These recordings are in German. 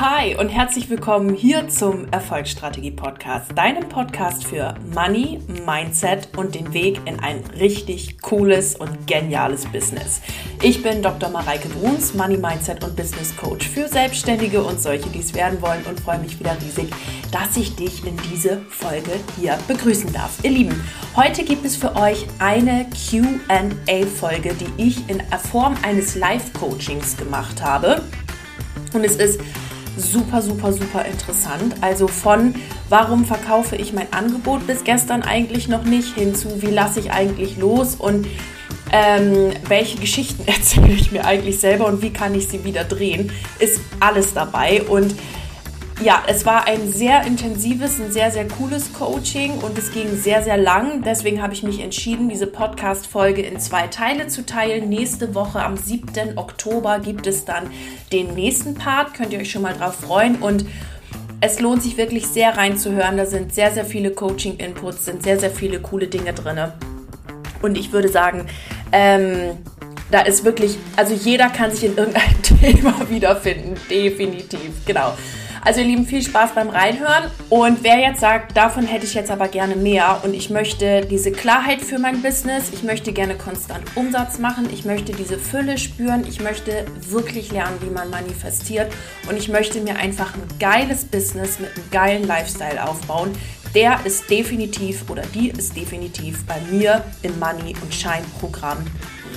Hi und herzlich willkommen hier zum Erfolgsstrategie Podcast, deinem Podcast für Money, Mindset und den Weg in ein richtig cooles und geniales Business. Ich bin Dr. Mareike Bruns, Money, Mindset und Business Coach für Selbstständige und solche, die es werden wollen und freue mich wieder riesig, dass ich dich in diese Folge hier begrüßen darf. Ihr Lieben, heute gibt es für euch eine Q&A-Folge, die ich in Form eines Live-Coachings gemacht habe. Und es ist super, super, super interessant. Also von warum verkaufe ich mein Angebot bis gestern eigentlich noch nicht hinzu, wie lasse ich eigentlich los und ähm, welche Geschichten erzähle ich mir eigentlich selber und wie kann ich sie wieder drehen, ist alles dabei. Und ja, es war ein sehr intensives, ein sehr, sehr cooles Coaching und es ging sehr, sehr lang. Deswegen habe ich mich entschieden, diese Podcast-Folge in zwei Teile zu teilen. Nächste Woche am 7. Oktober gibt es dann den nächsten Part. Könnt ihr euch schon mal drauf freuen und es lohnt sich wirklich sehr reinzuhören. Da sind sehr, sehr viele Coaching-Inputs, sind sehr, sehr viele coole Dinge drin. Und ich würde sagen, ähm, da ist wirklich, also jeder kann sich in irgendeinem Thema wiederfinden. Definitiv, genau. Also ihr Lieben, viel Spaß beim Reinhören. Und wer jetzt sagt, davon hätte ich jetzt aber gerne mehr und ich möchte diese Klarheit für mein Business, ich möchte gerne konstant Umsatz machen, ich möchte diese Fülle spüren, ich möchte wirklich lernen, wie man manifestiert und ich möchte mir einfach ein geiles Business mit einem geilen Lifestyle aufbauen, der ist definitiv oder die ist definitiv bei mir im Money und Shine Programm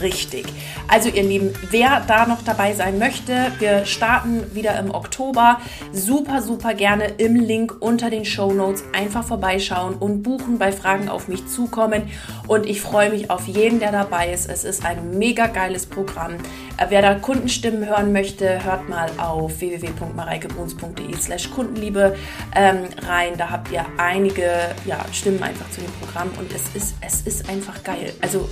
richtig. Also ihr Lieben, wer da noch dabei sein möchte, wir starten wieder im Oktober. Super, super gerne im Link unter den Show Notes einfach vorbeischauen und buchen, bei Fragen auf mich zukommen. Und ich freue mich auf jeden, der dabei ist. Es ist ein mega geiles Programm. Äh, wer da Kundenstimmen hören möchte, hört mal auf www.mareikebruns.de slash Kundenliebe ähm, rein. Da habt ihr einige ja, Stimmen einfach zu dem Programm und es ist, es ist einfach geil. Also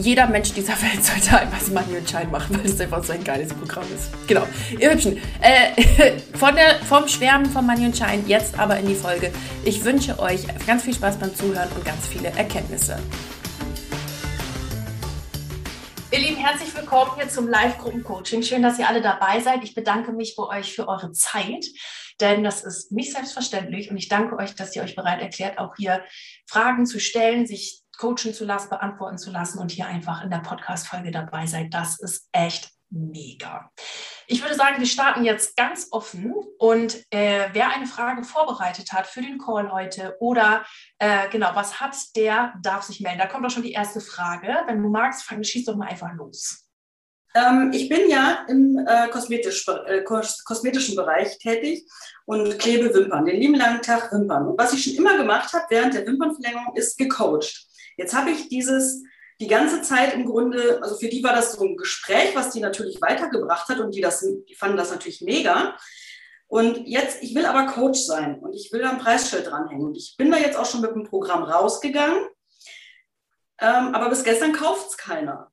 jeder Mensch dieser Welt sollte einfach mal Money und machen, weil es einfach so ein geiles Programm ist. Genau. Ihr Hübschen, äh, von der, vom Schwärmen von Money Shine jetzt aber in die Folge. Ich wünsche euch ganz viel Spaß beim Zuhören und ganz viele Erkenntnisse. Ihr Lieben, herzlich willkommen hier zum Live-Gruppen-Coaching. Schön, dass ihr alle dabei seid. Ich bedanke mich bei euch für eure Zeit, denn das ist nicht selbstverständlich und ich danke euch, dass ihr euch bereit erklärt, auch hier Fragen zu stellen, sich coachen zu lassen, beantworten zu lassen und hier einfach in der Podcast-Folge dabei seid. Das ist echt mega. Ich würde sagen, wir starten jetzt ganz offen und äh, wer eine Frage vorbereitet hat für den Call heute oder äh, genau, was hat, der darf sich melden. Da kommt auch schon die erste Frage. Wenn du magst, fang, schieß doch mal einfach los. Ähm, ich bin ja im äh, kosmetisch, äh, kosmetischen Bereich tätig und klebe Wimpern, den lieben langen Tag Wimpern. Und was ich schon immer gemacht habe während der Wimpernverlängerung ist gecoacht. Jetzt habe ich dieses die ganze Zeit im Grunde, also für die war das so ein Gespräch, was die natürlich weitergebracht hat und die, das, die fanden das natürlich mega. Und jetzt, ich will aber Coach sein und ich will da ein Preisschild dranhängen. Und ich bin da jetzt auch schon mit dem Programm rausgegangen, ähm, aber bis gestern kauft es keiner.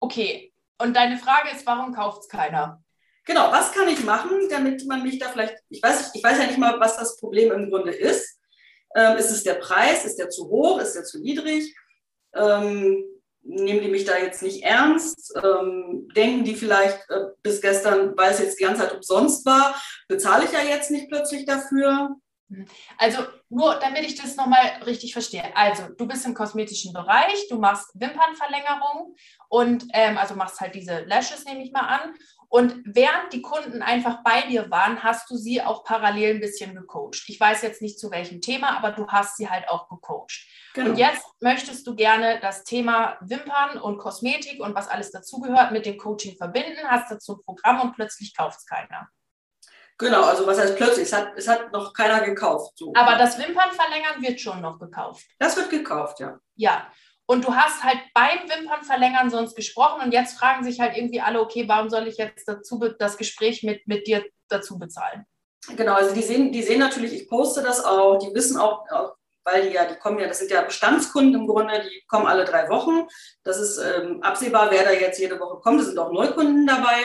Okay, und deine Frage ist, warum kauft es keiner? Genau, was kann ich machen, damit man mich da vielleicht, ich weiß, ich weiß ja nicht mal, was das Problem im Grunde ist. Ähm, ist es der Preis? Ist der zu hoch? Ist der zu niedrig? Ähm, nehmen die mich da jetzt nicht ernst? Ähm, denken die vielleicht äh, bis gestern, weil es jetzt die ganze Zeit umsonst war, bezahle ich ja jetzt nicht plötzlich dafür? Also nur, damit ich das nochmal richtig verstehe. Also du bist im kosmetischen Bereich, du machst Wimpernverlängerung und ähm, also machst halt diese Lashes, nehme ich mal an. Und während die Kunden einfach bei dir waren, hast du sie auch parallel ein bisschen gecoacht. Ich weiß jetzt nicht zu welchem Thema, aber du hast sie halt auch gecoacht. Genau. Und jetzt möchtest du gerne das Thema Wimpern und Kosmetik und was alles dazugehört mit dem Coaching verbinden, hast dazu ein Programm und plötzlich kauft es keiner. Genau, also was heißt plötzlich? Es hat, es hat noch keiner gekauft. So. Aber das Wimpernverlängern wird schon noch gekauft. Das wird gekauft, ja. Ja. Und du hast halt beim Wimpernverlängern sonst gesprochen und jetzt fragen sich halt irgendwie alle, okay, warum soll ich jetzt dazu das Gespräch mit, mit dir dazu bezahlen? Genau, also die sehen, die sehen natürlich, ich poste das auch, die wissen auch, auch weil die ja, die kommen ja, das sind ja Bestandskunden im Grunde, die kommen alle drei Wochen. Das ist ähm, absehbar, wer da jetzt jede Woche kommt. Es sind auch Neukunden dabei.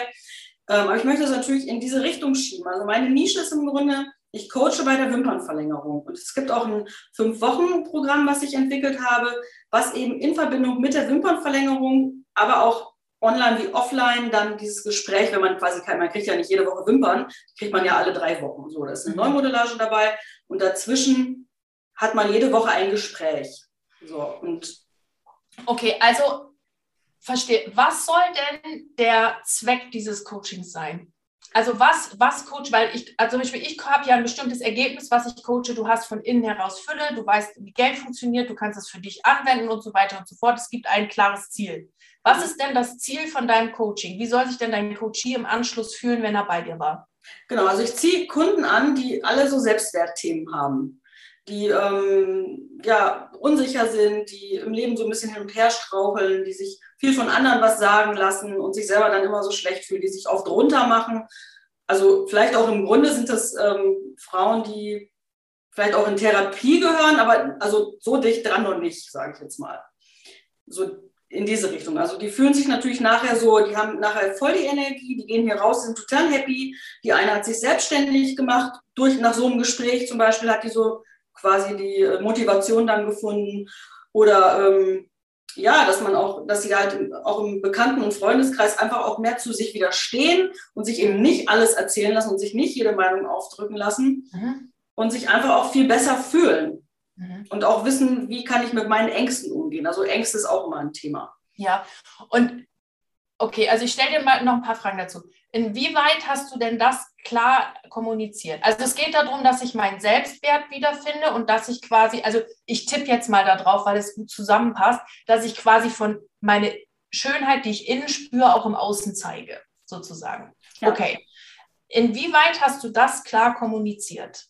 Ähm, aber ich möchte das natürlich in diese Richtung schieben. Also meine Nische ist im Grunde, ich coache bei der Wimpernverlängerung. Und es gibt auch ein Fünf-Wochen-Programm, was ich entwickelt habe, was eben in Verbindung mit der Wimpernverlängerung, aber auch online wie offline dann dieses Gespräch, wenn man quasi kann, man kriegt ja nicht jede Woche Wimpern, kriegt man ja alle drei Wochen. So, da ist eine mhm. Neumodellage dabei und dazwischen hat man jede Woche ein Gespräch. So, und okay, also verstehe, was soll denn der Zweck dieses Coachings sein? Also was, was coach, weil ich, also zum Beispiel, ich habe ja ein bestimmtes Ergebnis, was ich coache. Du hast von innen heraus Fülle, du weißt, wie Geld funktioniert, du kannst es für dich anwenden und so weiter und so fort. Es gibt ein klares Ziel. Was ist denn das Ziel von deinem Coaching? Wie soll sich denn dein Coachie im Anschluss fühlen, wenn er bei dir war? Genau, also ich ziehe Kunden an, die alle so Selbstwertthemen haben, die ähm, ja unsicher sind, die im Leben so ein bisschen hin und her straucheln, die sich viel von anderen was sagen lassen und sich selber dann immer so schlecht fühlen, die sich oft runter machen. Also vielleicht auch im Grunde sind das ähm, Frauen, die vielleicht auch in Therapie gehören, aber also so dicht dran noch nicht, sage ich jetzt mal. So in diese Richtung. Also die fühlen sich natürlich nachher so, die haben nachher voll die Energie, die gehen hier raus, sind total happy. Die eine hat sich selbstständig gemacht, durch nach so einem Gespräch zum Beispiel hat die so quasi die äh, Motivation dann gefunden. Oder ähm, ja, dass man auch, dass sie halt auch im Bekannten- und Freundeskreis einfach auch mehr zu sich widerstehen und sich eben nicht alles erzählen lassen und sich nicht jede Meinung aufdrücken lassen mhm. und sich einfach auch viel besser fühlen. Mhm. Und auch wissen, wie kann ich mit meinen Ängsten umgehen. Also Ängste ist auch immer ein Thema. Ja, und okay, also ich stelle dir mal noch ein paar Fragen dazu. Inwieweit hast du denn das klar kommuniziert? Also es geht darum, dass ich meinen Selbstwert wiederfinde und dass ich quasi, also ich tippe jetzt mal da drauf, weil es gut zusammenpasst, dass ich quasi von meine Schönheit, die ich innen spüre, auch im Außen zeige, sozusagen. Ja. Okay. Inwieweit hast du das klar kommuniziert?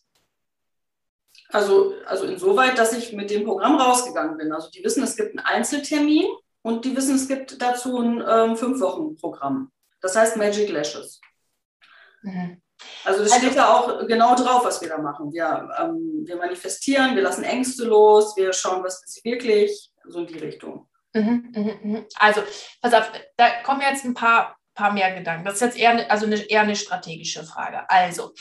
Also, also insoweit, dass ich mit dem Programm rausgegangen bin. Also die wissen, es gibt einen Einzeltermin und die wissen, es gibt dazu ein ähm, Fünf-Wochen-Programm. Das heißt Magic Lashes. Mhm. Also das also, steht da auch genau drauf, was wir da machen. Wir, ähm, wir manifestieren, wir lassen Ängste los, wir schauen, was ist wirklich, so in die Richtung. Mhm, mh, mh. Also, pass auf, da kommen jetzt ein paar, paar mehr Gedanken. Das ist jetzt eher, also eine, eher eine strategische Frage. Also,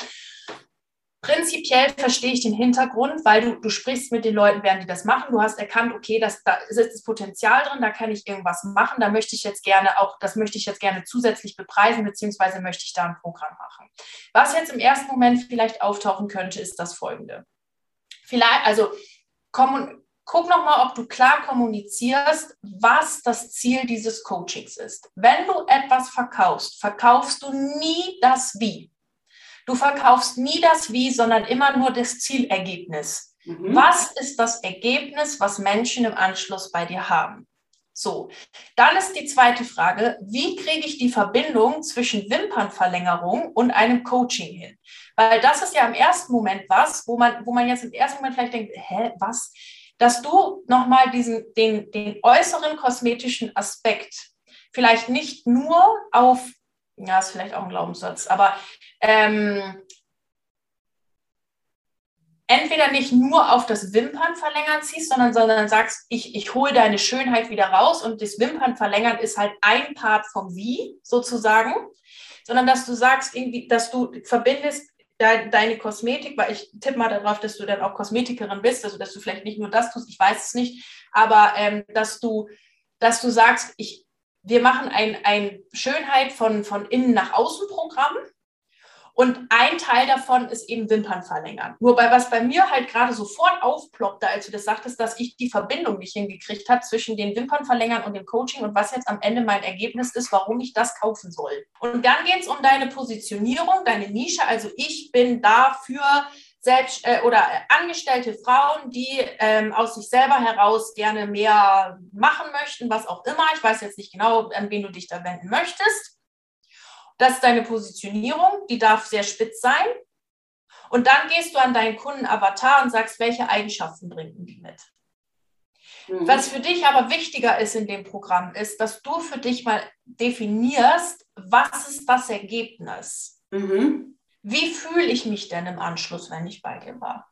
Prinzipiell verstehe ich den Hintergrund, weil du, du sprichst mit den Leuten, während die das machen. Du hast erkannt, okay, das, da ist das Potenzial drin, da kann ich irgendwas machen. Da möchte ich jetzt gerne auch, das möchte ich jetzt gerne zusätzlich bepreisen, beziehungsweise möchte ich da ein Programm machen. Was jetzt im ersten Moment vielleicht auftauchen könnte, ist das folgende. Vielleicht, also komm, guck nochmal, ob du klar kommunizierst, was das Ziel dieses Coachings ist. Wenn du etwas verkaufst, verkaufst du nie das Wie. Du verkaufst nie das Wie, sondern immer nur das Zielergebnis. Mhm. Was ist das Ergebnis, was Menschen im Anschluss bei dir haben? So, dann ist die zweite Frage, wie kriege ich die Verbindung zwischen Wimpernverlängerung und einem Coaching hin? Weil das ist ja im ersten Moment was, wo man, wo man jetzt im ersten Moment vielleicht denkt, hä, was? Dass du nochmal diesen, den, den äußeren kosmetischen Aspekt vielleicht nicht nur auf ja, ist vielleicht auch ein Glaubenssatz, aber ähm, entweder nicht nur auf das Wimpernverlängern ziehst, sondern, sondern sagst, ich, ich hole deine Schönheit wieder raus und das Wimpernverlängern ist halt ein Part vom Wie sozusagen, sondern dass du sagst, irgendwie, dass du verbindest de, deine Kosmetik, weil ich tippe mal darauf, dass du dann auch Kosmetikerin bist, also dass du vielleicht nicht nur das tust, ich weiß es nicht, aber ähm, dass du, dass du sagst, ich, wir machen ein, ein Schönheit von, von innen nach außen Programm. Und ein Teil davon ist eben Wimpern verlängern. Nur bei was bei mir halt gerade sofort aufploppte, als du das sagtest, dass ich die Verbindung nicht hingekriegt habe zwischen den Wimpern verlängern und dem Coaching und was jetzt am Ende mein Ergebnis ist, warum ich das kaufen soll. Und dann geht es um deine Positionierung, deine Nische. Also ich bin dafür selbst äh, oder angestellte Frauen, die ähm, aus sich selber heraus gerne mehr machen möchten, was auch immer. Ich weiß jetzt nicht genau, an wen du dich da wenden möchtest. Das ist deine Positionierung, die darf sehr spitz sein. Und dann gehst du an deinen Kunden-Avatar und sagst, welche Eigenschaften bringen die mit. Mhm. Was für dich aber wichtiger ist in dem Programm, ist, dass du für dich mal definierst, was ist das Ergebnis. Mhm. Wie fühle ich mich denn im Anschluss, wenn ich bei dir war?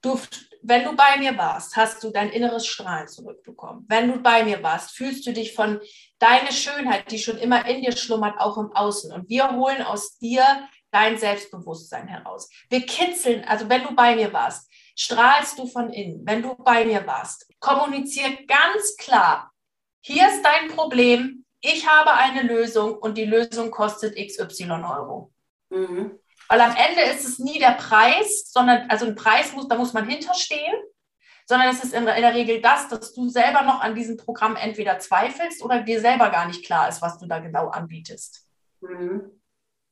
Du, wenn du bei mir warst, hast du dein inneres Strahlen zurückbekommen. Wenn du bei mir warst, fühlst du dich von deiner Schönheit, die schon immer in dir schlummert, auch im Außen. Und wir holen aus dir dein Selbstbewusstsein heraus. Wir kitzeln, also wenn du bei mir warst, strahlst du von innen. Wenn du bei mir warst, kommunizier ganz klar, hier ist dein Problem, ich habe eine Lösung und die Lösung kostet XY Euro. Mhm. Weil am Ende ist es nie der Preis, sondern, also ein Preis muss, da muss man hinterstehen, sondern es ist in, der Regel das, dass du selber noch an diesem Programm entweder zweifelst oder dir selber gar nicht klar ist, was du da genau anbietest. Mhm.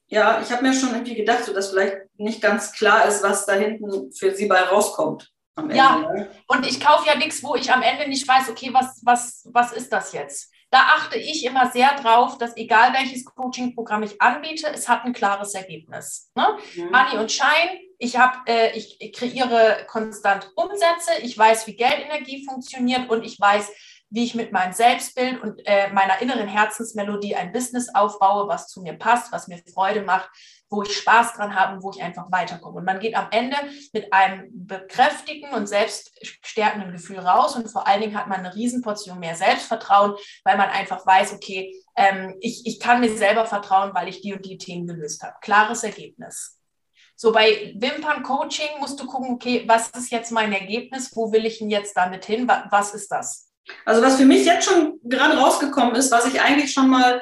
Ja, ich habe mir schon irgendwie gedacht, so, dass vielleicht nicht ganz klar ist, was da hinten für sie bei rauskommt. Ja, ne? und ich kaufe ja nichts, wo ich am Ende nicht weiß, okay, was, was, was ist das jetzt? Da achte ich immer sehr drauf, dass egal welches Coaching-Programm ich anbiete, es hat ein klares Ergebnis. Ne? Mhm. Money und Shine, ich, hab, äh, ich, ich kreiere konstant Umsätze, ich weiß, wie Geldenergie funktioniert und ich weiß, wie ich mit meinem Selbstbild und äh, meiner inneren Herzensmelodie ein Business aufbaue, was zu mir passt, was mir Freude macht, wo ich Spaß dran habe und wo ich einfach weiterkomme. Und man geht am Ende mit einem bekräftigen und selbststärkenden Gefühl raus und vor allen Dingen hat man eine Riesenportion mehr Selbstvertrauen, weil man einfach weiß, okay, ähm, ich, ich kann mir selber vertrauen, weil ich die und die Themen gelöst habe. Klares Ergebnis. So bei Wimpern-Coaching musst du gucken, okay, was ist jetzt mein Ergebnis? Wo will ich denn jetzt damit hin? Was ist das? Also was für mich jetzt schon gerade rausgekommen ist, was ich eigentlich schon mal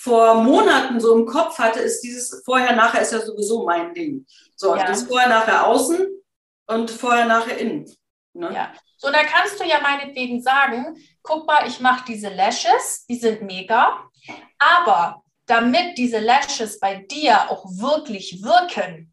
vor Monaten so im Kopf hatte, ist dieses vorher, nachher ist ja sowieso mein Ding. So, ja. das vorher, nachher außen und vorher, nachher innen. Ne? Ja. So, da kannst du ja meinetwegen sagen, guck mal, ich mache diese Lashes, die sind mega, aber damit diese Lashes bei dir auch wirklich wirken,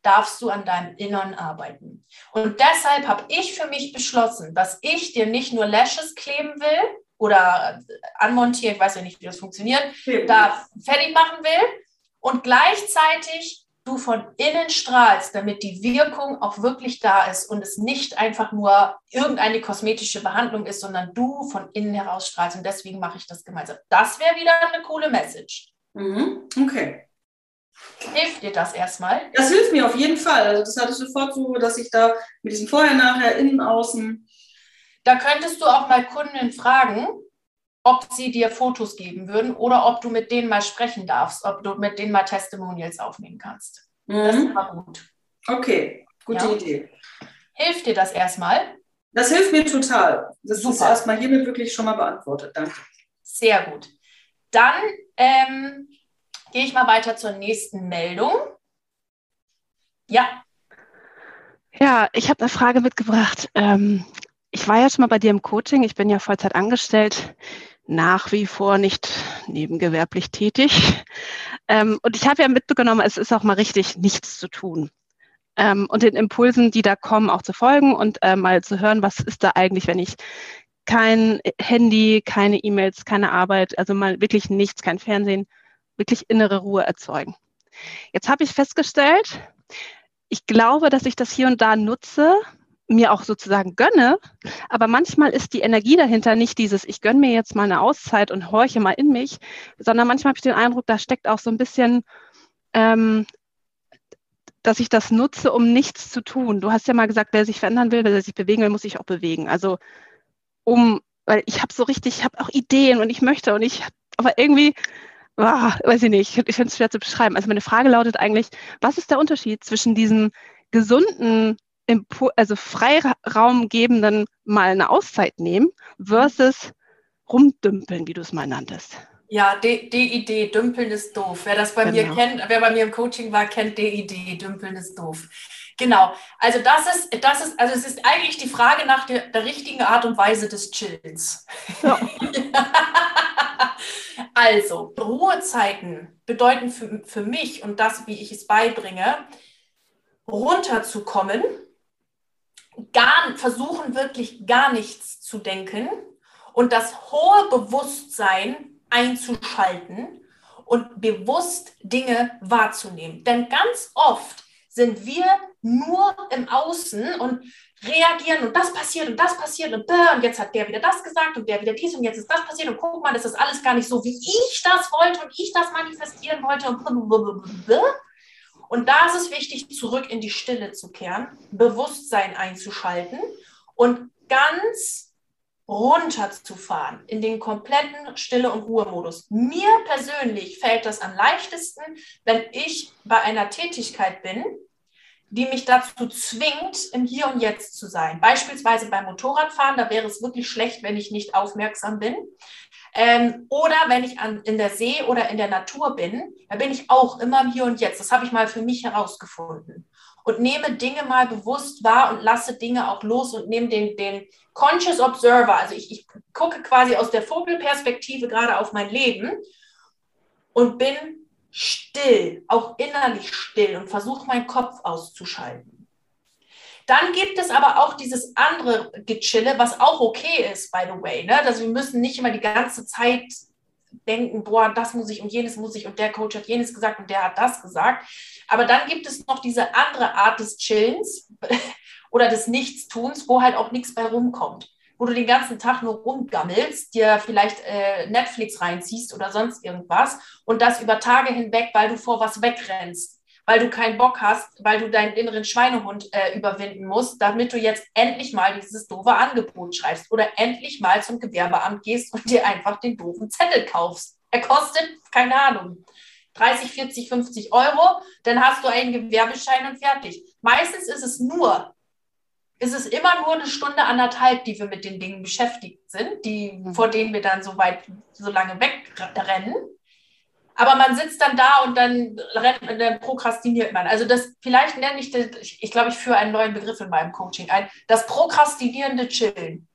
darfst du an deinem Innern arbeiten. Und deshalb habe ich für mich beschlossen, dass ich dir nicht nur Lashes kleben will oder anmontieren, ich weiß ja nicht, wie das funktioniert, mhm. da fertig machen will und gleichzeitig du von innen strahlst, damit die Wirkung auch wirklich da ist und es nicht einfach nur irgendeine kosmetische Behandlung ist, sondern du von innen heraus strahlst. Und deswegen mache ich das gemeinsam. Das wäre wieder eine coole Message. Mhm. Okay. Hilft dir das erstmal? Das hilft mir auf jeden Fall. Also das hatte ich sofort so, dass ich da mit diesem Vorher, Nachher, Innen, Außen. Da könntest du auch mal Kunden fragen, ob sie dir Fotos geben würden oder ob du mit denen mal sprechen darfst, ob du mit denen mal Testimonials aufnehmen kannst. Mhm. Das ist immer gut. Okay, gute ja. Idee. Hilft dir das erstmal? Das hilft mir total. Das Super. ist erstmal hiermit wirklich schon mal beantwortet. Danke. Sehr gut. Dann ähm, Gehe ich mal weiter zur nächsten Meldung. Ja. Ja, ich habe eine Frage mitgebracht. Ähm, ich war ja schon mal bei dir im Coaching. Ich bin ja Vollzeit angestellt, nach wie vor nicht nebengewerblich tätig. Ähm, und ich habe ja mitbekommen, es ist auch mal richtig, nichts zu tun. Ähm, und den Impulsen, die da kommen, auch zu folgen und äh, mal zu hören, was ist da eigentlich, wenn ich kein Handy, keine E-Mails, keine Arbeit, also mal wirklich nichts, kein Fernsehen, wirklich innere Ruhe erzeugen. Jetzt habe ich festgestellt, ich glaube, dass ich das hier und da nutze, mir auch sozusagen gönne, aber manchmal ist die Energie dahinter nicht dieses, ich gönne mir jetzt mal eine Auszeit und horche mal in mich, sondern manchmal habe ich den Eindruck, da steckt auch so ein bisschen, ähm, dass ich das nutze, um nichts zu tun. Du hast ja mal gesagt, wer sich verändern will, wer sich bewegen will, muss sich auch bewegen. Also um, weil ich habe so richtig, ich habe auch Ideen und ich möchte und ich, aber irgendwie oh, weiß ich nicht, ich finde es schwer zu beschreiben. Also meine Frage lautet eigentlich, was ist der Unterschied zwischen diesem gesunden, also Freiraum gebenden mal eine Auszeit nehmen versus rumdümpeln, wie du es mal nanntest? Ja, DID, dümpeln ist doof. Wer das bei genau. mir kennt, wer bei mir im Coaching war, kennt DID, dümpeln ist doof. Genau. Also das ist, das ist, also es ist eigentlich die Frage nach der, der richtigen Art und Weise des Chillens. Ja. also, Ruhezeiten bedeuten für, für mich und das, wie ich es beibringe, runterzukommen, gar, versuchen wirklich gar nichts zu denken und das hohe Bewusstsein einzuschalten und bewusst Dinge wahrzunehmen. Denn ganz oft sind wir nur im Außen und reagieren und das passiert und das passiert und, und jetzt hat der wieder das gesagt und der wieder dies und jetzt ist das passiert und guck mal, das ist alles gar nicht so, wie ich das wollte und ich das manifestieren wollte und und da ist es wichtig, zurück in die Stille zu kehren, Bewusstsein einzuschalten und ganz runterzufahren in den kompletten Stille- und Ruhemodus. Mir persönlich fällt das am leichtesten, wenn ich bei einer Tätigkeit bin, die mich dazu zwingt, im Hier und Jetzt zu sein. Beispielsweise beim Motorradfahren, da wäre es wirklich schlecht, wenn ich nicht aufmerksam bin. Ähm, oder wenn ich an, in der See oder in der Natur bin, da bin ich auch immer im Hier und Jetzt. Das habe ich mal für mich herausgefunden. Und nehme Dinge mal bewusst wahr und lasse Dinge auch los und nehme den, den Conscious Observer. Also ich, ich gucke quasi aus der Vogelperspektive gerade auf mein Leben und bin still, auch innerlich still und versuche meinen Kopf auszuschalten. Dann gibt es aber auch dieses andere Gechille, was auch okay ist, by the way. Ne? Also wir müssen nicht immer die ganze Zeit denken, boah, das muss ich und jenes muss ich und der Coach hat jenes gesagt und der hat das gesagt. Aber dann gibt es noch diese andere Art des Chillens oder des Nichtstuns, wo halt auch nichts bei rumkommt wo du den ganzen Tag nur rumgammelst, dir vielleicht äh, Netflix reinziehst oder sonst irgendwas und das über Tage hinweg, weil du vor was wegrennst, weil du keinen Bock hast, weil du deinen inneren Schweinehund äh, überwinden musst, damit du jetzt endlich mal dieses doofe Angebot schreibst oder endlich mal zum Gewerbeamt gehst und dir einfach den doofen Zettel kaufst. Er kostet, keine Ahnung, 30, 40, 50 Euro, dann hast du einen Gewerbeschein und fertig. Meistens ist es nur ist es immer nur eine Stunde, anderthalb, die wir mit den Dingen beschäftigt sind, die, mhm. vor denen wir dann so weit, so lange wegrennen. Aber man sitzt dann da und dann rennt, dann prokrastiniert man. Also das, vielleicht nenne ich das, ich, ich glaube, ich führe einen neuen Begriff in meinem Coaching ein, das prokrastinierende Chillen.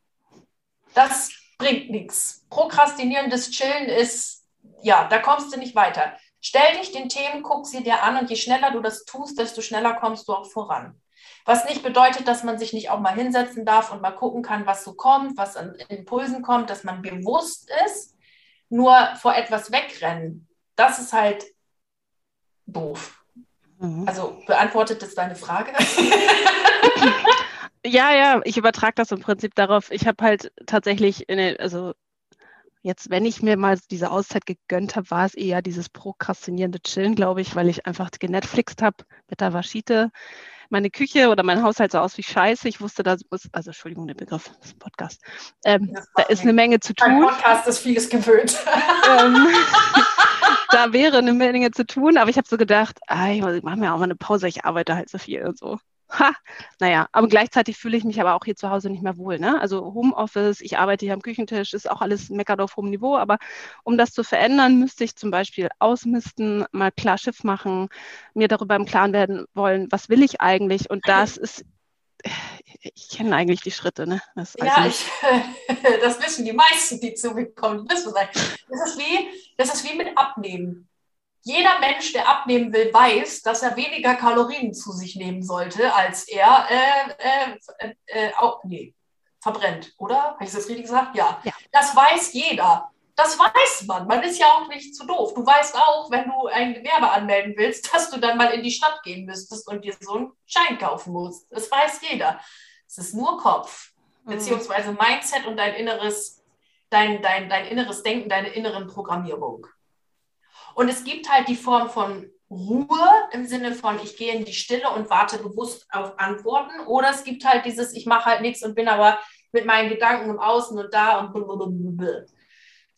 Das bringt nichts. Prokrastinierendes Chillen ist, ja, da kommst du nicht weiter. Stell dich den Themen, guck sie dir an und je schneller du das tust, desto schneller kommst du auch voran. Was nicht bedeutet, dass man sich nicht auch mal hinsetzen darf und mal gucken kann, was so kommt, was an Impulsen kommt, dass man bewusst ist. Nur vor etwas wegrennen, das ist halt doof. Mhm. Also beantwortet das deine Frage? ja, ja, ich übertrage das im Prinzip darauf. Ich habe halt tatsächlich, den, also jetzt, wenn ich mir mal diese Auszeit gegönnt habe, war es eher dieses prokrastinierende Chillen, glaube ich, weil ich einfach genetflixt habe mit der Waschite meine Küche oder mein Haushalt sah aus wie Scheiße. Ich wusste, da muss, also Entschuldigung, der Begriff, das ist ein Podcast. Ähm, da ist eine Menge zu tun. Ein Podcast ist vieles gewöhnt. Ähm, da wäre eine Menge zu tun, aber ich habe so gedacht, ah, ich mache mir auch mal eine Pause, ich arbeite halt so viel und so. Ha, naja, aber gleichzeitig fühle ich mich aber auch hier zu Hause nicht mehr wohl. Ne? Also Homeoffice, ich arbeite hier am Küchentisch, ist auch alles meckert auf hohem Niveau, aber um das zu verändern, müsste ich zum Beispiel ausmisten, mal klar Schiff machen, mir darüber im Klaren werden wollen, was will ich eigentlich? Und das ist ich kenne eigentlich die Schritte, ne? Das ja, ich, das wissen die meisten, die zu mir kommen. Das ist wie, das ist wie mit Abnehmen jeder Mensch, der abnehmen will, weiß, dass er weniger Kalorien zu sich nehmen sollte, als er äh, äh, äh, auch, nee, verbrennt, oder? Habe ich das richtig gesagt? Ja. ja. Das weiß jeder. Das weiß man. Man ist ja auch nicht zu doof. Du weißt auch, wenn du ein Gewerbe anmelden willst, dass du dann mal in die Stadt gehen müsstest und dir so einen Schein kaufen musst. Das weiß jeder. Es ist nur Kopf, mhm. beziehungsweise Mindset und dein inneres, dein, dein, dein inneres Denken, deine inneren Programmierung. Und es gibt halt die Form von Ruhe im Sinne von, ich gehe in die Stille und warte bewusst auf Antworten. Oder es gibt halt dieses, ich mache halt nichts und bin aber mit meinen Gedanken im Außen und da und blablabla.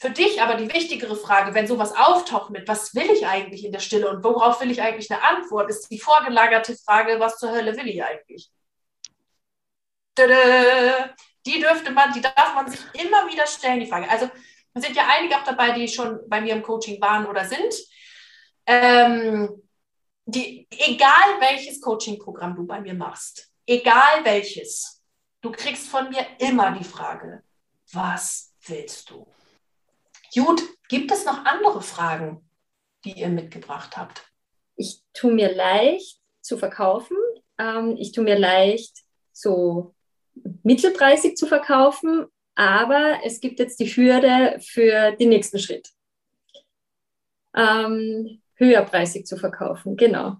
Für dich aber die wichtigere Frage, wenn sowas auftaucht mit, was will ich eigentlich in der Stille und worauf will ich eigentlich eine Antwort, ist die vorgelagerte Frage, was zur Hölle will ich eigentlich? Die dürfte man, die darf man sich immer wieder stellen, die Frage. Also es sind ja einige auch dabei, die schon bei mir im Coaching waren oder sind. Ähm, die, egal welches Coaching-Programm du bei mir machst, egal welches, du kriegst von mir immer die Frage, was willst du? Gut, gibt es noch andere Fragen, die ihr mitgebracht habt? Ich tue mir leicht zu verkaufen. Ähm, ich tue mir leicht, so mittelpreisig zu verkaufen, aber es gibt jetzt die Hürde für den nächsten Schritt. Ähm, höherpreisig zu verkaufen, genau.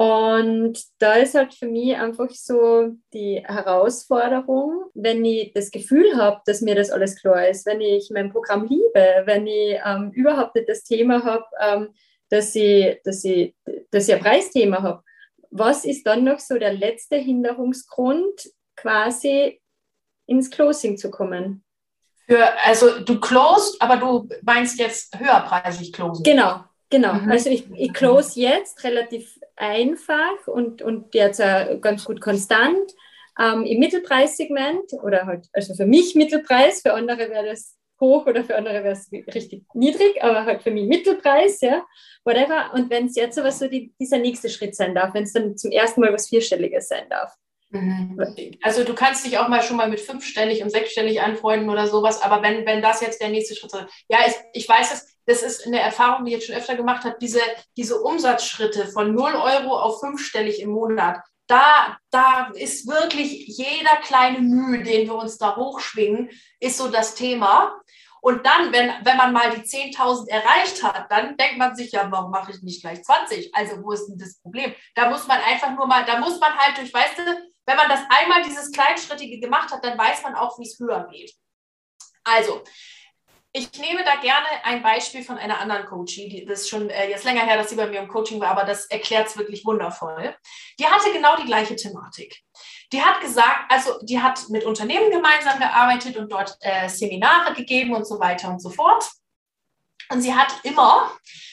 Und da ist halt für mich einfach so die Herausforderung, wenn ich das Gefühl habe, dass mir das alles klar ist, wenn ich mein Programm liebe, wenn ich ähm, überhaupt nicht das Thema habe, ähm, dass, ich, dass, ich, dass ich ein Preisthema habe. Was ist dann noch so der letzte Hinderungsgrund, quasi ins Closing zu kommen. Für, also du closed, aber du meinst jetzt höherpreisig closen. Genau, genau. Mhm. Also ich, ich close jetzt relativ einfach und, und jetzt ganz gut konstant. Ähm, Im Mittelpreissegment oder halt, also für mich Mittelpreis, für andere wäre das hoch oder für andere wäre es richtig niedrig, aber halt für mich Mittelpreis, ja, whatever. Und wenn es jetzt sowas so die, dieser nächste Schritt sein darf, wenn es dann zum ersten Mal was Vierstelliges sein darf. Mhm. Also du kannst dich auch mal schon mal mit fünfstellig und sechsstellig anfreunden oder sowas, aber wenn, wenn das jetzt der nächste Schritt ist, ja, ich, ich weiß es, das ist eine Erfahrung, die ich jetzt schon öfter gemacht habe, diese, diese Umsatzschritte von 0 Euro auf fünfstellig im Monat, da, da ist wirklich jeder kleine Mühe, den wir uns da hochschwingen, ist so das Thema. Und dann, wenn, wenn man mal die 10.000 erreicht hat, dann denkt man sich, ja, warum mache ich nicht gleich 20? Also wo ist denn das Problem? Da muss man einfach nur mal, da muss man halt durch, weißt du, wenn man das einmal dieses Kleinschrittige gemacht hat, dann weiß man auch, wie es höher geht. Also, ich nehme da gerne ein Beispiel von einer anderen Coachie, die, das ist schon äh, jetzt länger her, dass sie bei mir im Coaching war, aber das erklärt es wirklich wundervoll. Die hatte genau die gleiche Thematik. Die hat gesagt, also die hat mit Unternehmen gemeinsam gearbeitet und dort äh, Seminare gegeben und so weiter und so fort. Und sie hat immer,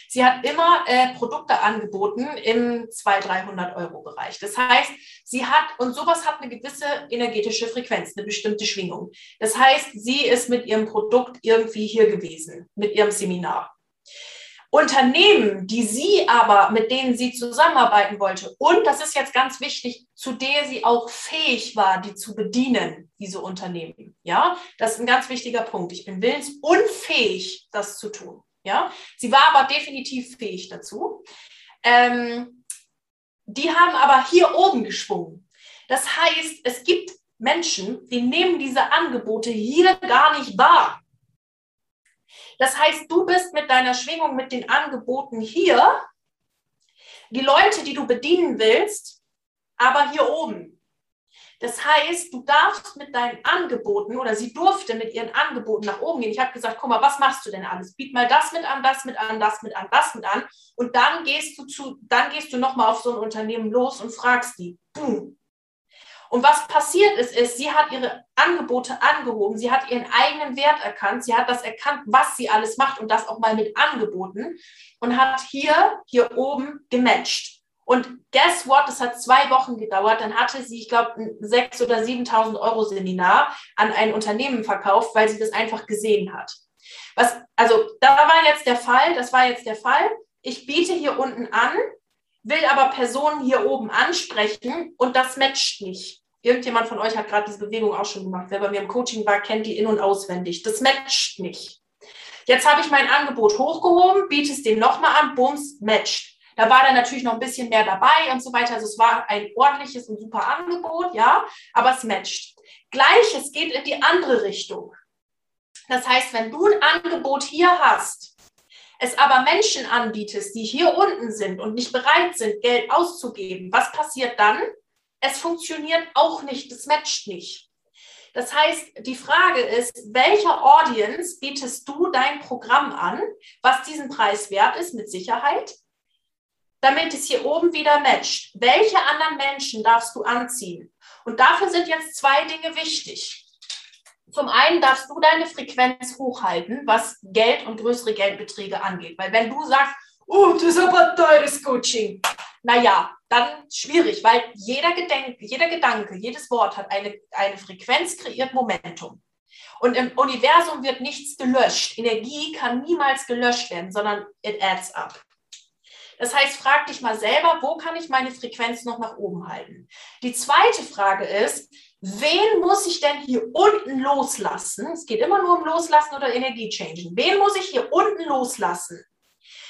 sie hat immer äh, Produkte angeboten im 200, 300 Euro Bereich. Das heißt, sie hat, und sowas hat eine gewisse energetische Frequenz, eine bestimmte Schwingung. Das heißt, sie ist mit ihrem Produkt irgendwie hier gewesen, mit ihrem Seminar. Unternehmen, die sie aber, mit denen sie zusammenarbeiten wollte, und das ist jetzt ganz wichtig, zu der sie auch fähig war, die zu bedienen, diese Unternehmen. Ja, das ist ein ganz wichtiger Punkt. Ich bin willensunfähig, das zu tun. Ja, sie war aber definitiv fähig dazu. Ähm, die haben aber hier oben geschwungen. Das heißt, es gibt Menschen, die nehmen diese Angebote hier gar nicht wahr. Das heißt, du bist mit deiner Schwingung, mit den Angeboten hier, die Leute, die du bedienen willst, aber hier oben. Das heißt, du darfst mit deinen Angeboten oder sie durfte mit ihren Angeboten nach oben gehen. Ich habe gesagt, guck mal, was machst du denn alles? Biet mal das mit an, das mit an, das mit an, das mit an. Und dann gehst du zu, dann gehst du nochmal auf so ein Unternehmen los und fragst die. Boom. Und was passiert ist, ist, sie hat ihre Angebote angehoben, sie hat ihren eigenen Wert erkannt, sie hat das erkannt, was sie alles macht und das auch mal mit angeboten und hat hier, hier oben gematcht. Und guess what? Das hat zwei Wochen gedauert. Dann hatte sie, ich glaube, ein 6.000 oder 7.000 Euro Seminar an ein Unternehmen verkauft, weil sie das einfach gesehen hat. Was, also, da war jetzt der Fall, das war jetzt der Fall. Ich biete hier unten an, will aber Personen hier oben ansprechen und das matcht nicht. Irgendjemand von euch hat gerade diese Bewegung auch schon gemacht. Wer bei mir im Coaching war, kennt die in- und auswendig. Das matcht nicht. Jetzt habe ich mein Angebot hochgehoben, biete es dem nochmal an, bums, matcht. Da war dann natürlich noch ein bisschen mehr dabei und so weiter. Also es war ein ordentliches und super Angebot, ja, aber es matcht. Gleiches geht in die andere Richtung. Das heißt, wenn du ein Angebot hier hast, es aber Menschen anbietest, die hier unten sind und nicht bereit sind, Geld auszugeben, was passiert dann? Es funktioniert auch nicht, es matcht nicht. Das heißt, die Frage ist, welcher Audience bietest du dein Programm an, was diesen Preis wert ist, mit Sicherheit? Damit es hier oben wieder matcht. Welche anderen Menschen darfst du anziehen? Und dafür sind jetzt zwei Dinge wichtig. Zum einen darfst du deine Frequenz hochhalten, was Geld und größere Geldbeträge angeht. Weil wenn du sagst, oh, das ist aber teures Coaching, naja, dann schwierig, weil jeder, Gedenk, jeder Gedanke, jedes Wort hat eine, eine Frequenz, kreiert Momentum. Und im Universum wird nichts gelöscht. Energie kann niemals gelöscht werden, sondern it adds up. Das heißt, frag dich mal selber, wo kann ich meine Frequenz noch nach oben halten? Die zweite Frage ist, wen muss ich denn hier unten loslassen? Es geht immer nur um Loslassen oder Energie changen. Wen muss ich hier unten loslassen,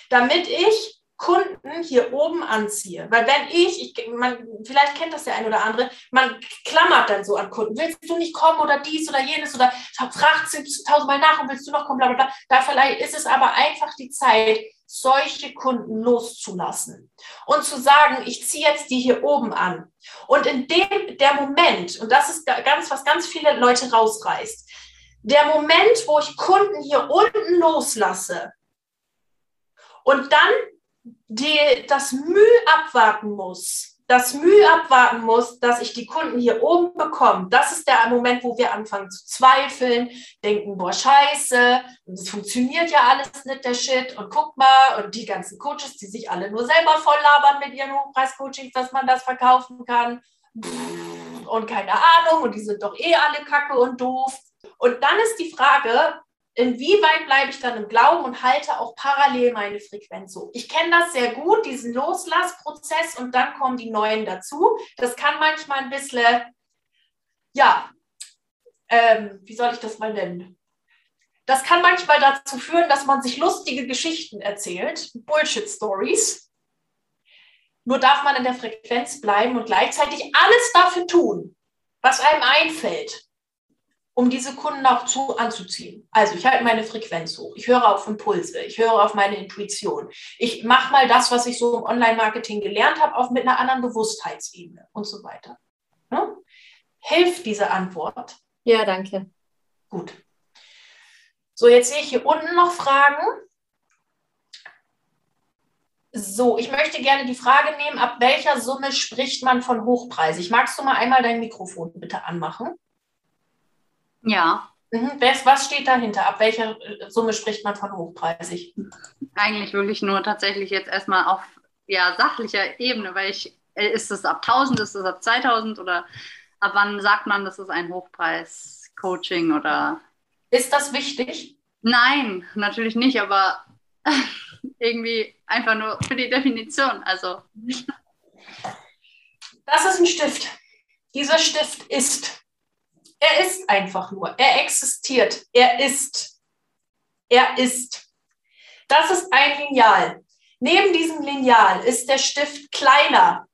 damit ich Kunden hier oben anziehe. Weil wenn ich, ich man, vielleicht kennt das der ein oder andere, man klammert dann so an Kunden. Willst du nicht kommen oder dies oder jenes oder fragt tausendmal nach und willst du noch kommen, bla bla bla. Da vielleicht ist es aber einfach die Zeit, solche Kunden loszulassen und zu sagen, ich ziehe jetzt die hier oben an. Und in dem, der Moment, und das ist ganz, was ganz viele Leute rausreißt, der Moment, wo ich Kunden hier unten loslasse und dann die, das Mühe abwarten muss, das Mühe abwarten muss, dass ich die Kunden hier oben bekomme, das ist der Moment, wo wir anfangen zu zweifeln, denken, boah, scheiße, es funktioniert ja alles nicht, der Shit, und guck mal, und die ganzen Coaches, die sich alle nur selber voll labern mit ihren Hochpreis-Coachings, dass man das verkaufen kann, und keine Ahnung, und die sind doch eh alle kacke und doof. Und dann ist die Frage, inwieweit bleibe ich dann im Glauben und halte auch parallel meine Frequenz hoch. Ich kenne das sehr gut, diesen Loslassprozess und dann kommen die neuen dazu. Das kann manchmal ein bisschen, ja, ähm, wie soll ich das mal nennen? Das kann manchmal dazu führen, dass man sich lustige Geschichten erzählt, Bullshit-Stories. Nur darf man in der Frequenz bleiben und gleichzeitig alles dafür tun, was einem einfällt, um diese Kunden auch zu, anzuziehen. Also ich halte meine Frequenz hoch, ich höre auf Impulse, ich höre auf meine Intuition. Ich mache mal das, was ich so im Online-Marketing gelernt habe, auch mit einer anderen Bewusstheitsebene und so weiter. Ne? Hilft diese Antwort? Ja, danke. Gut. So, jetzt sehe ich hier unten noch Fragen. So, ich möchte gerne die Frage nehmen, ab welcher Summe spricht man von Hochpreisig? Magst du mal einmal dein Mikrofon bitte anmachen? Ja. Mhm. Was steht dahinter? Ab welcher äh, Summe spricht man von hochpreisig? Eigentlich wirklich nur tatsächlich jetzt erstmal auf ja, sachlicher Ebene, weil ich, äh, ist es ab 1000, ist es ab 2000 oder ab wann sagt man, das ist ein Hochpreis-Coaching oder? Ist das wichtig? Nein, natürlich nicht, aber irgendwie einfach nur für die Definition. Also. Das ist ein Stift. Dieser Stift ist er ist einfach nur. Er existiert. Er ist. Er ist. Das ist ein Lineal. Neben diesem Lineal ist der Stift kleiner.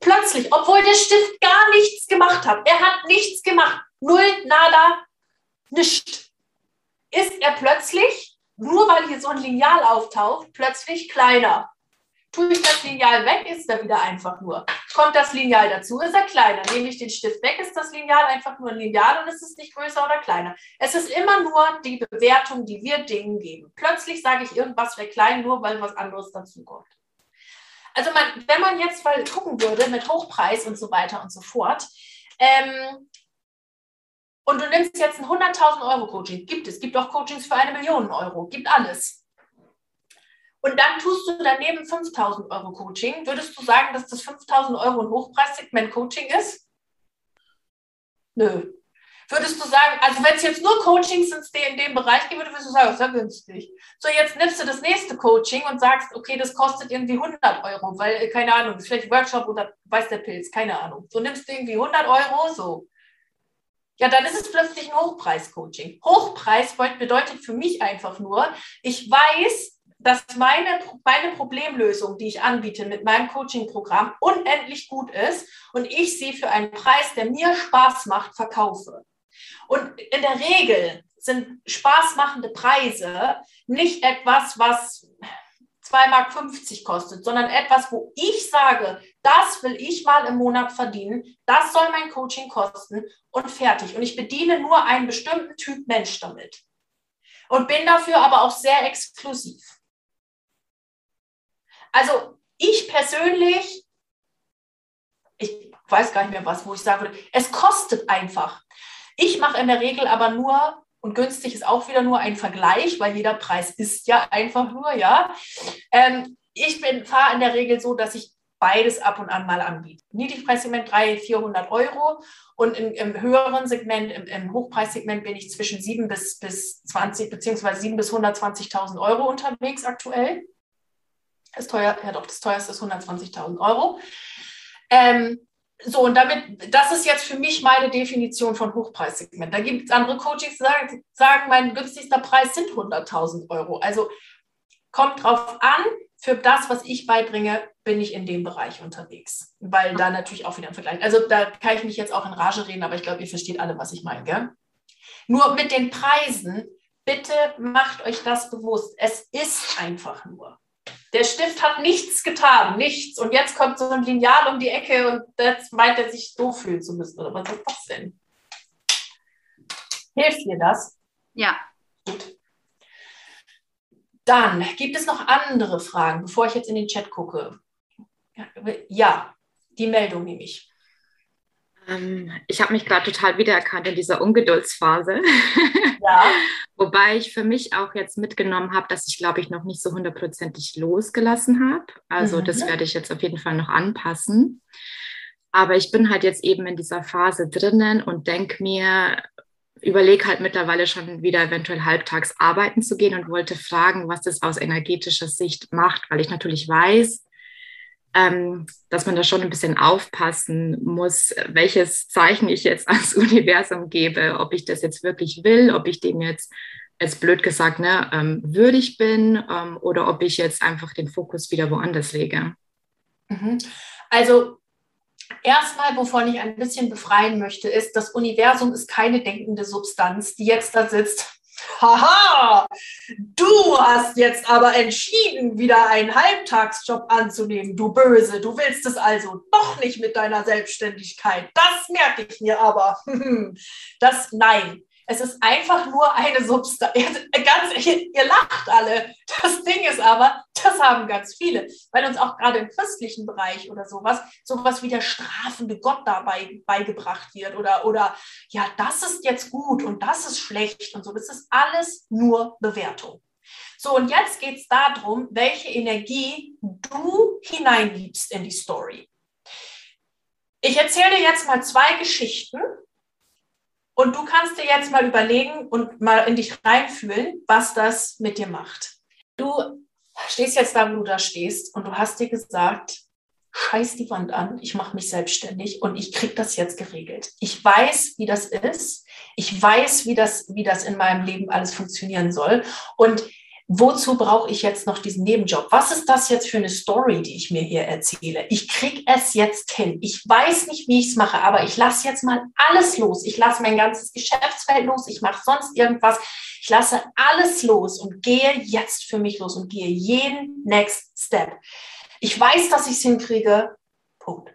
Plötzlich, obwohl der Stift gar nichts gemacht hat. Er hat nichts gemacht. Null, nada, nichts. Ist er plötzlich, nur weil hier so ein Lineal auftaucht, plötzlich kleiner. Tue ich das Lineal weg, ist er wieder einfach nur. Kommt das Lineal dazu, ist er kleiner. Nehme ich den Stift weg, ist das Lineal einfach nur ein Lineal und es ist nicht größer oder kleiner. Es ist immer nur die Bewertung, die wir Dingen geben. Plötzlich sage ich irgendwas wäre klein, nur weil was anderes dazukommt. Also man, wenn man jetzt mal gucken würde mit Hochpreis und so weiter und so fort, ähm, und du nimmst jetzt ein 100.000 Euro Coaching, gibt es, gibt auch Coachings für eine Million Euro, gibt alles. Und dann tust du daneben 5000 Euro Coaching. Würdest du sagen, dass das 5000 Euro ein Hochpreissegment Coaching ist? Nö. Würdest du sagen, also wenn es jetzt nur Coachings in dem Bereich gibt, würdest du sagen, das ist ja günstig. So, jetzt nimmst du das nächste Coaching und sagst, okay, das kostet irgendwie 100 Euro, weil, äh, keine Ahnung, vielleicht Workshop oder weiß der Pilz, keine Ahnung. So nimmst du irgendwie 100 Euro, so. Ja, dann ist es plötzlich ein Hochpreis-Coaching. Hochpreis bedeutet für mich einfach nur, ich weiß, dass meine, meine Problemlösung, die ich anbiete mit meinem Coaching-Programm, unendlich gut ist und ich sie für einen Preis, der mir Spaß macht, verkaufe. Und in der Regel sind spaßmachende Preise nicht etwas, was 2,50 Mark kostet, sondern etwas, wo ich sage, das will ich mal im Monat verdienen, das soll mein Coaching kosten und fertig. Und ich bediene nur einen bestimmten Typ Mensch damit. Und bin dafür aber auch sehr exklusiv. Also ich persönlich, ich weiß gar nicht mehr was, wo ich sagen würde, es kostet einfach. Ich mache in der Regel aber nur, und günstig ist auch wieder nur ein Vergleich, weil jeder Preis ist ja einfach nur, ja. Ähm, ich fahre in der Regel so, dass ich beides ab und an mal anbiete. Niedrigpreissegment 300, 400 Euro und im, im höheren Segment, im, im, Hochpreissegment bin ich zwischen 7 bis, bis 20 beziehungsweise 7 bis 120.000 Euro unterwegs aktuell. Das teuer, ja doch, das teuerste ist 120.000 Euro. Ähm, so, und damit, das ist jetzt für mich meine Definition von Hochpreissegment. Da gibt es andere Coaches, die sagen, sagen, mein günstigster Preis sind 100.000 Euro. Also kommt drauf an, für das, was ich beibringe, bin ich in dem Bereich unterwegs. Weil da natürlich auch wieder ein Vergleich. Also da kann ich mich jetzt auch in Rage reden, aber ich glaube, ihr versteht alle, was ich meine. Gell? Nur mit den Preisen, bitte macht euch das bewusst. Es ist einfach nur. Der Stift hat nichts getan, nichts. Und jetzt kommt so ein Lineal um die Ecke und jetzt meint er sich so fühlen zu müssen. Oder was ist das denn? Hilft dir das? Ja. Gut. Dann gibt es noch andere Fragen, bevor ich jetzt in den Chat gucke. Ja. die Meldung nämlich. Ähm, ich habe mich gerade total wiedererkannt in dieser Ungeduldsphase. Ja. Wobei ich für mich auch jetzt mitgenommen habe, dass ich, glaube ich, noch nicht so hundertprozentig losgelassen habe. Also mhm. das werde ich jetzt auf jeden Fall noch anpassen. Aber ich bin halt jetzt eben in dieser Phase drinnen und denke mir, überlege halt mittlerweile schon wieder eventuell halbtags arbeiten zu gehen und wollte fragen, was das aus energetischer Sicht macht, weil ich natürlich weiß, dass man da schon ein bisschen aufpassen muss, welches Zeichen ich jetzt ans Universum gebe, ob ich das jetzt wirklich will, ob ich dem jetzt, jetzt blöd gesagt, ne, ähm, würdig bin ähm, oder ob ich jetzt einfach den Fokus wieder woanders lege. Mhm. Also Erstmal, wovon ich ein bisschen befreien möchte, ist, das Universum ist keine denkende Substanz, die jetzt da sitzt Haha, du hast jetzt aber entschieden, wieder einen Halbtagsjob anzunehmen, du Böse. Du willst es also doch nicht mit deiner Selbstständigkeit. Das merke ich mir aber. Das nein. Es ist einfach nur eine Substanz. Ganz, ihr lacht alle. Das Ding ist aber, das haben ganz viele, weil uns auch gerade im christlichen Bereich oder sowas, sowas wie der strafende Gott dabei beigebracht wird oder, oder ja, das ist jetzt gut und das ist schlecht und so. Das ist alles nur Bewertung. So, und jetzt geht es darum, welche Energie du hineinliebst in die Story. Ich erzähle dir jetzt mal zwei Geschichten und du kannst dir jetzt mal überlegen und mal in dich reinfühlen, was das mit dir macht. Du stehst jetzt da, wo du da stehst und du hast dir gesagt, scheiß die Wand an, ich mache mich selbstständig und ich kriege das jetzt geregelt. Ich weiß, wie das ist. Ich weiß, wie das, wie das in meinem Leben alles funktionieren soll. Und wozu brauche ich jetzt noch diesen Nebenjob? Was ist das jetzt für eine Story, die ich mir hier erzähle? Ich kriege es jetzt hin. Ich weiß nicht, wie ich es mache, aber ich lasse jetzt mal alles los. Ich lasse mein ganzes Geschäftsfeld los. Ich mache sonst irgendwas. Ich lasse alles los und gehe jetzt für mich los und gehe jeden Next Step. Ich weiß, dass ich es hinkriege. Punkt.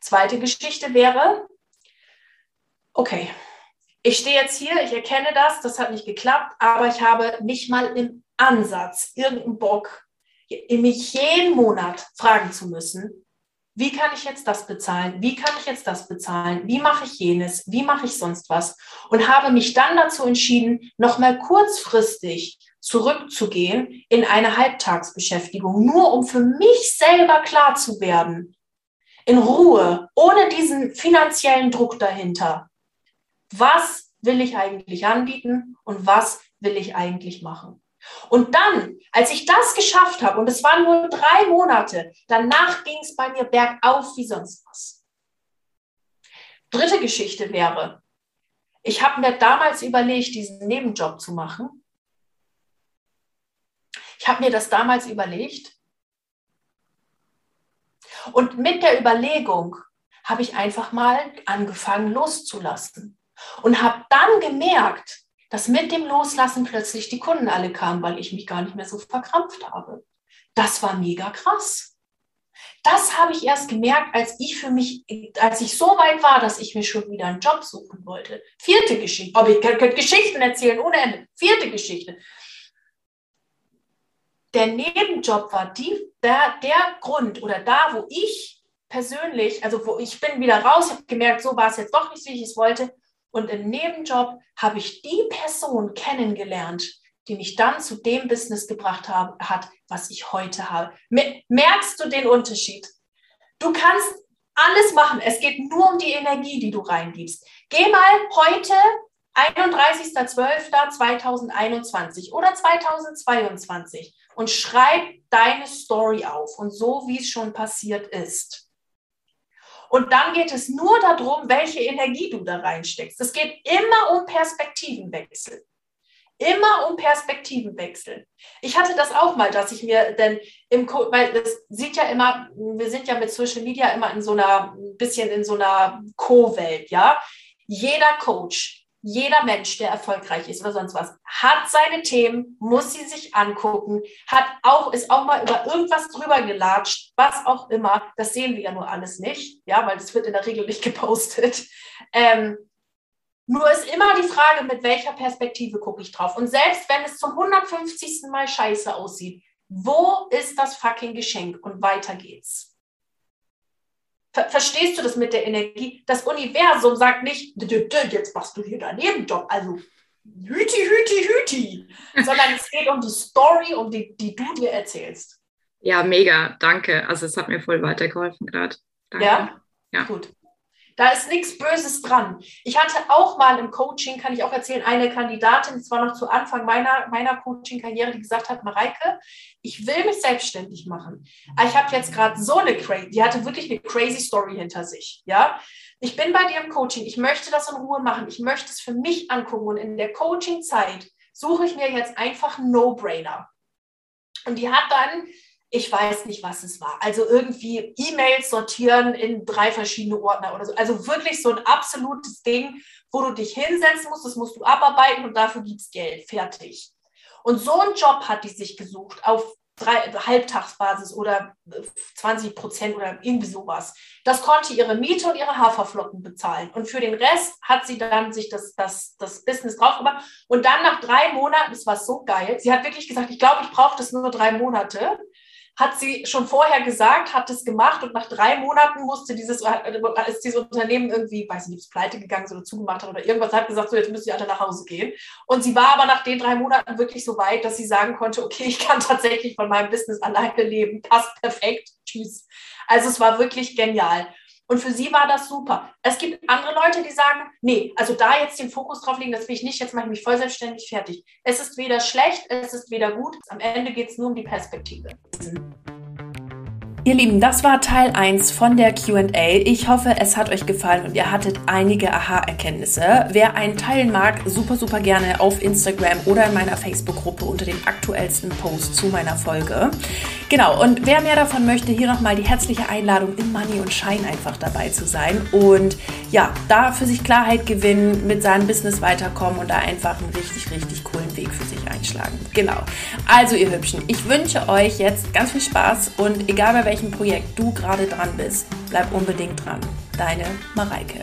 Zweite Geschichte wäre, okay, ich stehe jetzt hier, ich erkenne das, das hat nicht geklappt, aber ich habe nicht mal im Ansatz irgendeinen Bock, mich jeden Monat fragen zu müssen, wie kann ich jetzt das bezahlen? Wie kann ich jetzt das bezahlen? Wie mache ich jenes? Wie mache ich sonst was? Und habe mich dann dazu entschieden, nochmal kurzfristig zurückzugehen in eine Halbtagsbeschäftigung, nur um für mich selber klar zu werden, in Ruhe, ohne diesen finanziellen Druck dahinter was will ich eigentlich anbieten und was will ich eigentlich machen. Und dann, als ich das geschafft habe, und es waren nur drei Monate, danach ging es bei mir bergauf wie sonst was. Dritte Geschichte wäre, ich habe mir damals überlegt, diesen Nebenjob zu machen. Ich habe mir das damals überlegt. Und mit der Überlegung habe ich einfach mal angefangen loszulassen. Und habe dann gemerkt, dass mit dem Loslassen plötzlich die Kunden alle kamen, weil ich mich gar nicht mehr so verkrampft habe. Das war mega krass. Das habe ich erst gemerkt, als ich für mich, als ich so weit war, dass ich mir schon wieder einen Job suchen wollte. Vierte Geschichte. Aber ich könnte Geschichten erzählen ohne Ende. Vierte Geschichte. Der Nebenjob war die, der, der Grund oder da, wo ich persönlich, also wo ich bin wieder raus, habe gemerkt, so war es jetzt doch nicht, wie ich es wollte. Und im Nebenjob habe ich die Person kennengelernt, die mich dann zu dem Business gebracht habe, hat, was ich heute habe. Merkst du den Unterschied? Du kannst alles machen. Es geht nur um die Energie, die du reingibst. Geh mal heute 31.12.2021 oder 2022 und schreib deine Story auf und so, wie es schon passiert ist. Und dann geht es nur darum, welche Energie du da reinsteckst. Es geht immer um Perspektivenwechsel. Immer um Perspektivenwechsel. Ich hatte das auch mal, dass ich mir denn im, weil das sieht ja immer, wir sind ja mit Social Media immer in so einer, ein bisschen in so einer Co-Welt, ja. Jeder Coach, jeder Mensch, der erfolgreich ist oder sonst was, hat seine Themen, muss sie sich angucken, hat auch, ist auch mal über irgendwas drüber gelatscht, was auch immer. Das sehen wir ja nur alles nicht, ja, weil das wird in der Regel nicht gepostet. Ähm, nur ist immer die Frage, mit welcher Perspektive gucke ich drauf. Und selbst wenn es zum 150. Mal scheiße aussieht, wo ist das fucking Geschenk? Und weiter geht's. Ver verstehst du das mit der Energie? Das Universum sagt nicht, jetzt machst du hier daneben Job, also hüti, hüti, hüti, sondern es geht um die Story, um die, die du dir erzählst. Ja, mega, danke. Also es hat mir voll weitergeholfen gerade. Ja? ja, gut. Da ist nichts Böses dran. Ich hatte auch mal im Coaching, kann ich auch erzählen, eine Kandidatin, das war noch zu Anfang meiner, meiner Coaching-Karriere, die gesagt hat, Mareike, ich will mich selbstständig machen. Ich habe jetzt gerade so eine crazy, die hatte wirklich eine crazy Story hinter sich. Ja, ich bin bei dir im Coaching, ich möchte das in Ruhe machen, ich möchte es für mich angucken und in der Coaching-Zeit suche ich mir jetzt einfach einen No-Brainer. Und die hat dann ich weiß nicht, was es war. Also irgendwie E-Mails sortieren in drei verschiedene Ordner oder so. Also wirklich so ein absolutes Ding, wo du dich hinsetzen musst, das musst du abarbeiten und dafür gibt es Geld. Fertig. Und so einen Job hat die sich gesucht auf drei, Halbtagsbasis oder 20 Prozent oder irgendwie sowas. Das konnte ihre Miete und ihre Haferflocken bezahlen. Und für den Rest hat sie dann sich das, das, das Business drauf gemacht. Und dann nach drei Monaten, das war so geil, sie hat wirklich gesagt, ich glaube, ich brauche das nur drei Monate hat sie schon vorher gesagt, hat es gemacht und nach drei Monaten musste dieses, äh, ist dieses Unternehmen irgendwie, weiß nicht, pleite gegangen ist oder zugemacht hat oder irgendwas, hat gesagt, so jetzt müssen die alle nach Hause gehen. Und sie war aber nach den drei Monaten wirklich so weit, dass sie sagen konnte, okay, ich kann tatsächlich von meinem Business alleine leben, passt perfekt, tschüss. Also es war wirklich genial. Und für sie war das super. Es gibt andere Leute, die sagen, nee, also da jetzt den Fokus drauf legen, das will ich nicht, jetzt mache ich mich voll selbstständig fertig. Es ist weder schlecht, es ist weder gut. Am Ende geht es nur um die Perspektive. Ihr Lieben, das war Teil 1 von der QA. Ich hoffe, es hat euch gefallen und ihr hattet einige Aha-Erkenntnisse. Wer einen teilen mag, super, super gerne auf Instagram oder in meiner Facebook-Gruppe unter dem aktuellsten Post zu meiner Folge. Genau, und wer mehr davon möchte, hier nochmal die herzliche Einladung im Money und Shine einfach dabei zu sein und ja, da für sich Klarheit gewinnen, mit seinem Business weiterkommen und da einfach einen richtig, richtig coolen Weg für sich einschlagen. Genau. Also ihr Hübschen, ich wünsche euch jetzt ganz viel Spaß und egal bei welchem welchem Projekt du gerade dran bist, bleib unbedingt dran. Deine Mareike.